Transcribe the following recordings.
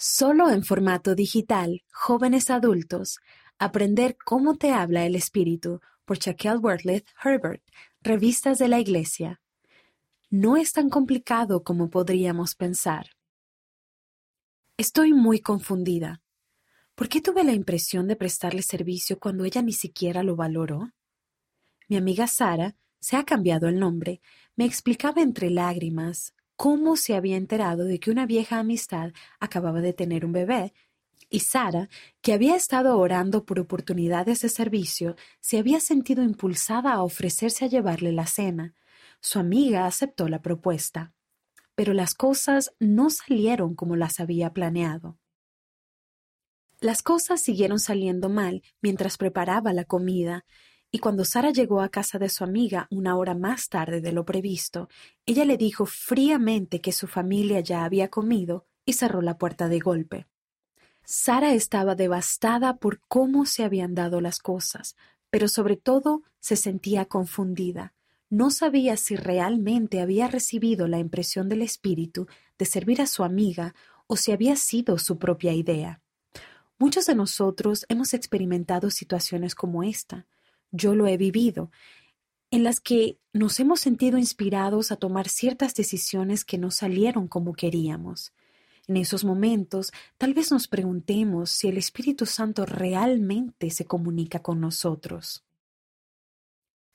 Solo en formato digital, jóvenes adultos, aprender cómo te habla el Espíritu por Shaquille Wortleth Herbert, Revistas de la Iglesia. No es tan complicado como podríamos pensar. Estoy muy confundida. ¿Por qué tuve la impresión de prestarle servicio cuando ella ni siquiera lo valoró? Mi amiga Sara, se ha cambiado el nombre, me explicaba entre lágrimas cómo se había enterado de que una vieja amistad acababa de tener un bebé, y Sara, que había estado orando por oportunidades de servicio, se había sentido impulsada a ofrecerse a llevarle la cena. Su amiga aceptó la propuesta. Pero las cosas no salieron como las había planeado. Las cosas siguieron saliendo mal mientras preparaba la comida, y cuando Sara llegó a casa de su amiga una hora más tarde de lo previsto, ella le dijo fríamente que su familia ya había comido y cerró la puerta de golpe. Sara estaba devastada por cómo se habían dado las cosas, pero sobre todo se sentía confundida. No sabía si realmente había recibido la impresión del espíritu de servir a su amiga o si había sido su propia idea. Muchos de nosotros hemos experimentado situaciones como esta, yo lo he vivido, en las que nos hemos sentido inspirados a tomar ciertas decisiones que no salieron como queríamos. En esos momentos, tal vez nos preguntemos si el Espíritu Santo realmente se comunica con nosotros.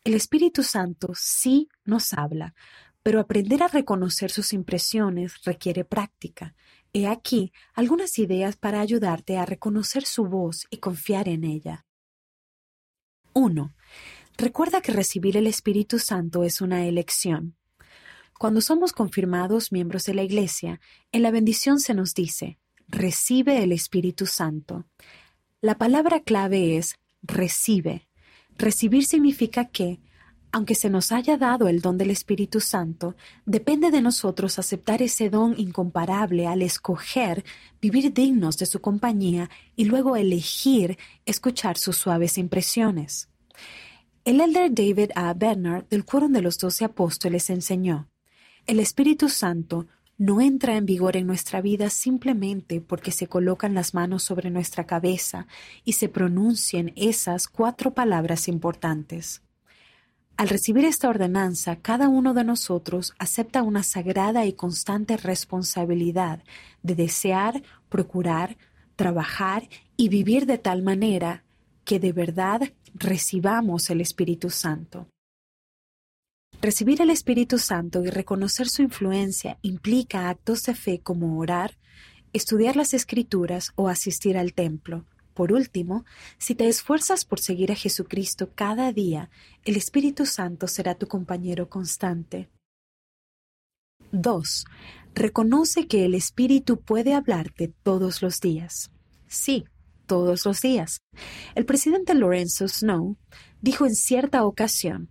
El Espíritu Santo sí nos habla, pero aprender a reconocer sus impresiones requiere práctica. He aquí algunas ideas para ayudarte a reconocer su voz y confiar en ella. 1. Recuerda que recibir el Espíritu Santo es una elección. Cuando somos confirmados miembros de la Iglesia, en la bendición se nos dice, recibe el Espíritu Santo. La palabra clave es recibe. Recibir significa que, aunque se nos haya dado el don del Espíritu Santo, depende de nosotros aceptar ese don incomparable al escoger vivir dignos de su compañía y luego elegir escuchar sus suaves impresiones. El elder David A. Bernard del Quórum de los Doce Apóstoles enseñó, el Espíritu Santo no entra en vigor en nuestra vida simplemente porque se colocan las manos sobre nuestra cabeza y se pronuncien esas cuatro palabras importantes. Al recibir esta ordenanza, cada uno de nosotros acepta una sagrada y constante responsabilidad de desear, procurar, trabajar y vivir de tal manera que de verdad recibamos el Espíritu Santo. Recibir el Espíritu Santo y reconocer su influencia implica actos de fe como orar, estudiar las Escrituras o asistir al templo, por último, si te esfuerzas por seguir a Jesucristo cada día, el Espíritu Santo será tu compañero constante. 2. Reconoce que el Espíritu puede hablarte todos los días. Sí, todos los días. El presidente Lorenzo Snow dijo en cierta ocasión,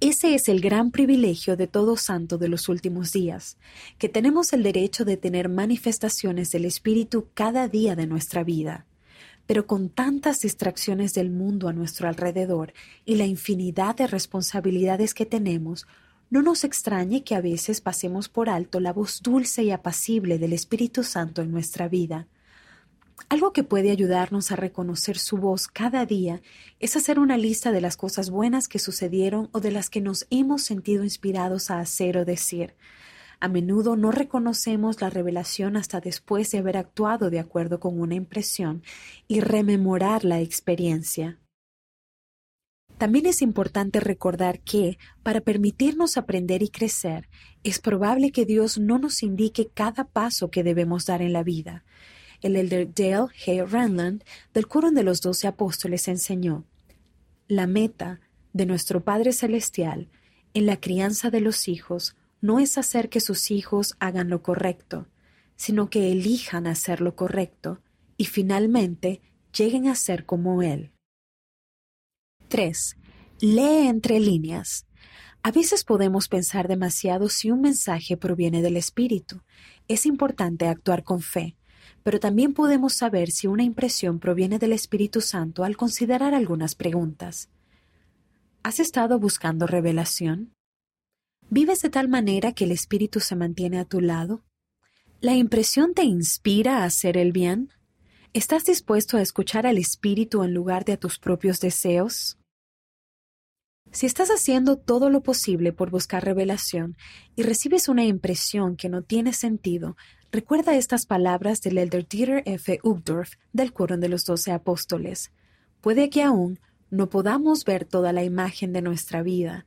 ese es el gran privilegio de todo santo de los últimos días, que tenemos el derecho de tener manifestaciones del Espíritu cada día de nuestra vida. Pero con tantas distracciones del mundo a nuestro alrededor y la infinidad de responsabilidades que tenemos, no nos extrañe que a veces pasemos por alto la voz dulce y apacible del Espíritu Santo en nuestra vida. Algo que puede ayudarnos a reconocer su voz cada día es hacer una lista de las cosas buenas que sucedieron o de las que nos hemos sentido inspirados a hacer o decir. A menudo no reconocemos la revelación hasta después de haber actuado de acuerdo con una impresión y rememorar la experiencia. También es importante recordar que, para permitirnos aprender y crecer, es probable que Dios no nos indique cada paso que debemos dar en la vida. El elder Dale H. Ranland del Coro de los Doce Apóstoles enseñó, La meta de nuestro Padre Celestial en la crianza de los hijos no es hacer que sus hijos hagan lo correcto, sino que elijan hacer lo correcto y finalmente lleguen a ser como Él. 3. Lee entre líneas. A veces podemos pensar demasiado si un mensaje proviene del Espíritu. Es importante actuar con fe, pero también podemos saber si una impresión proviene del Espíritu Santo al considerar algunas preguntas. ¿Has estado buscando revelación? ¿Vives de tal manera que el Espíritu se mantiene a tu lado? ¿La impresión te inspira a hacer el bien? ¿Estás dispuesto a escuchar al Espíritu en lugar de a tus propios deseos? Si estás haciendo todo lo posible por buscar revelación y recibes una impresión que no tiene sentido, recuerda estas palabras del elder Dieter F. Uchtdorf del Coro de los Doce Apóstoles. Puede que aún no podamos ver toda la imagen de nuestra vida,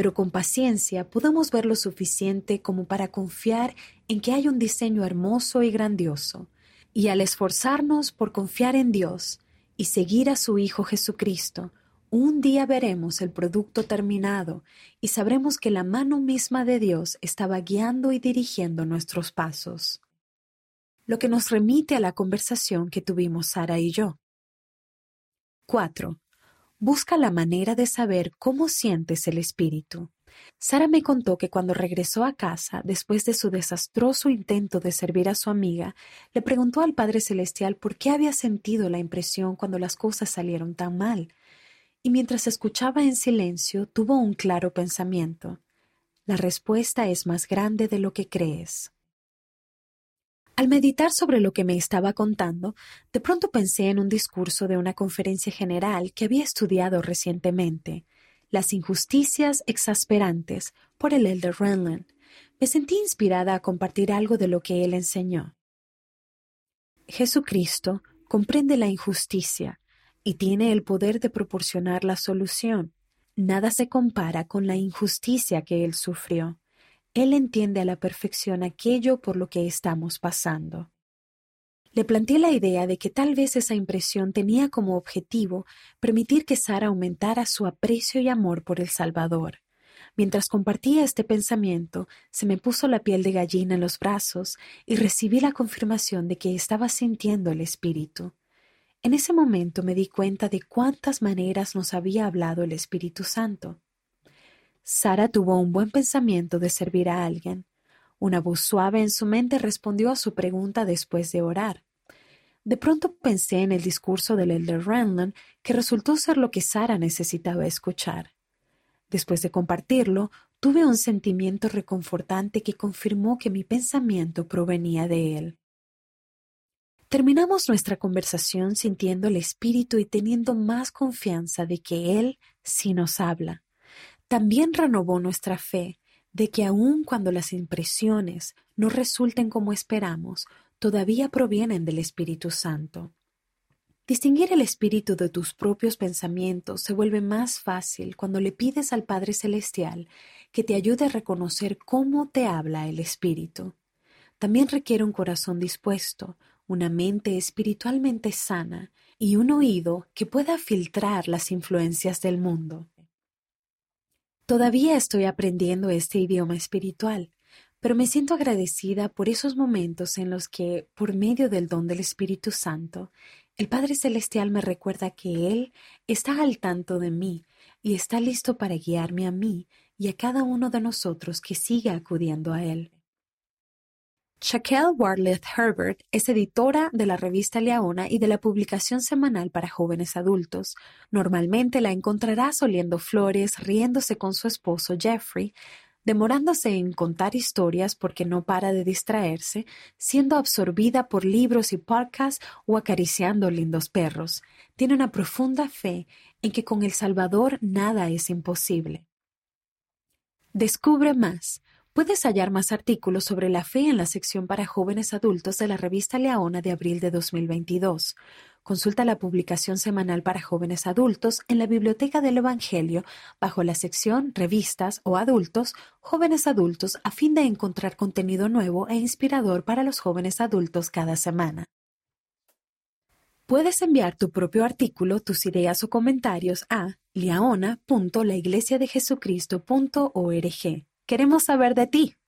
pero con paciencia podamos ver lo suficiente como para confiar en que hay un diseño hermoso y grandioso, y al esforzarnos por confiar en Dios y seguir a su Hijo Jesucristo, un día veremos el producto terminado y sabremos que la mano misma de Dios estaba guiando y dirigiendo nuestros pasos. Lo que nos remite a la conversación que tuvimos Sara y yo. 4. Busca la manera de saber cómo sientes el espíritu. Sara me contó que cuando regresó a casa, después de su desastroso intento de servir a su amiga, le preguntó al Padre Celestial por qué había sentido la impresión cuando las cosas salieron tan mal y mientras escuchaba en silencio tuvo un claro pensamiento. La respuesta es más grande de lo que crees. Al meditar sobre lo que me estaba contando, de pronto pensé en un discurso de una conferencia general que había estudiado recientemente, Las injusticias exasperantes, por el elder Renland. Me sentí inspirada a compartir algo de lo que él enseñó. Jesucristo comprende la injusticia, y tiene el poder de proporcionar la solución. Nada se compara con la injusticia que él sufrió. Él entiende a la perfección aquello por lo que estamos pasando. Le planteé la idea de que tal vez esa impresión tenía como objetivo permitir que Sara aumentara su aprecio y amor por el Salvador. Mientras compartía este pensamiento, se me puso la piel de gallina en los brazos y recibí la confirmación de que estaba sintiendo el Espíritu. En ese momento me di cuenta de cuántas maneras nos había hablado el Espíritu Santo. Sara tuvo un buen pensamiento de servir a alguien. Una voz suave en su mente respondió a su pregunta después de orar. De pronto pensé en el discurso del elder Renland, que resultó ser lo que Sara necesitaba escuchar. Después de compartirlo, tuve un sentimiento reconfortante que confirmó que mi pensamiento provenía de él. Terminamos nuestra conversación sintiendo el espíritu y teniendo más confianza de que Él sí nos habla. También renovó nuestra fe de que aun cuando las impresiones no resulten como esperamos, todavía provienen del Espíritu Santo. Distinguir el espíritu de tus propios pensamientos se vuelve más fácil cuando le pides al Padre Celestial que te ayude a reconocer cómo te habla el espíritu. También requiere un corazón dispuesto, una mente espiritualmente sana y un oído que pueda filtrar las influencias del mundo. Todavía estoy aprendiendo este idioma espiritual, pero me siento agradecida por esos momentos en los que, por medio del don del Espíritu Santo, el Padre Celestial me recuerda que Él está al tanto de mí y está listo para guiarme a mí y a cada uno de nosotros que siga acudiendo a Él. Shaquelle Warleth Herbert es editora de la revista Leona y de la publicación semanal para jóvenes adultos. Normalmente la encontrarás oliendo flores, riéndose con su esposo Jeffrey, demorándose en contar historias porque no para de distraerse, siendo absorbida por libros y podcasts o acariciando lindos perros. Tiene una profunda fe en que con el Salvador nada es imposible. Descubre más Puedes hallar más artículos sobre la fe en la sección para jóvenes adultos de la revista Leona de abril de 2022. Consulta la publicación semanal para jóvenes adultos en la Biblioteca del Evangelio bajo la sección Revistas o Adultos, Jóvenes Adultos, a fin de encontrar contenido nuevo e inspirador para los jóvenes adultos cada semana. Puedes enviar tu propio artículo, tus ideas o comentarios a liaona.laiglesiadejesucristo.org. Queremos saber de ti.